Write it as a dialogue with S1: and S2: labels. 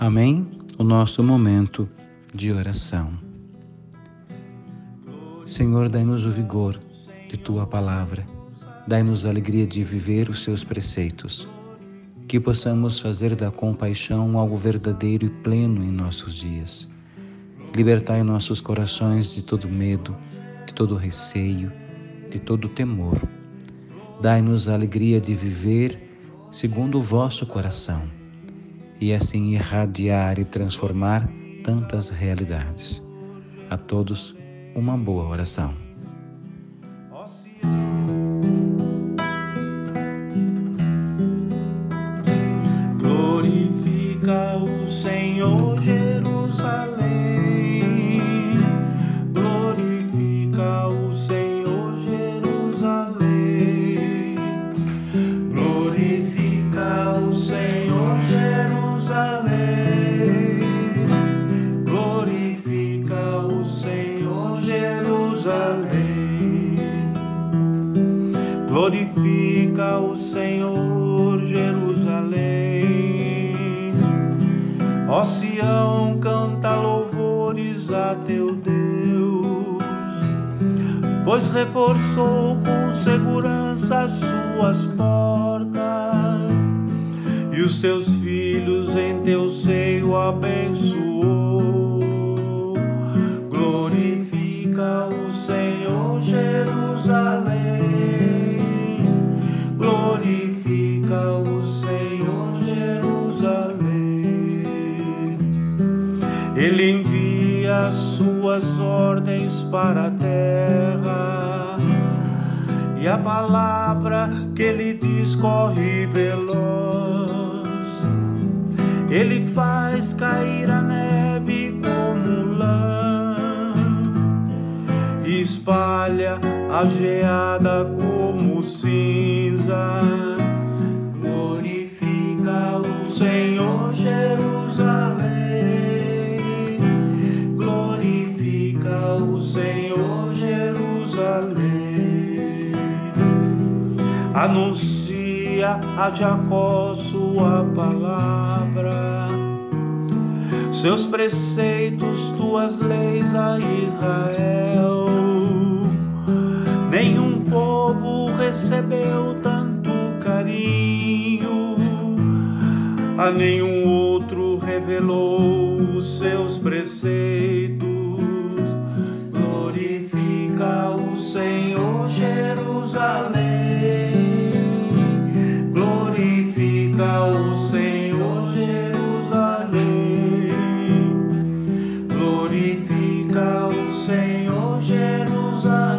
S1: Amém? O nosso momento de oração. Senhor, dai-nos o vigor de tua palavra, dai-nos a alegria de viver os seus preceitos, que possamos fazer da compaixão algo verdadeiro e pleno em nossos dias. Libertai nossos corações de todo medo, de todo receio, de todo temor. Dai-nos a alegria de viver segundo o vosso coração e assim irradiar e transformar tantas realidades. A todos, uma boa oração.
S2: Glorifica o Senhor Jerusalém. Glorifica o Senhor Jerusalém. Glorifica Glorifica o Senhor Jerusalém. Ó Sião, canta louvores a teu Deus, pois reforçou com segurança as suas portas e os teus Ele envia as suas ordens para a terra e a palavra que ele diz corre veloz. Ele faz cair a neve como lã e espalha a geada como cinza. Anuncia a Jacó sua palavra, seus preceitos, tuas leis a Israel. Nenhum povo recebeu tanto carinho, a nenhum outro revelou os seus preceitos. Jerusalém.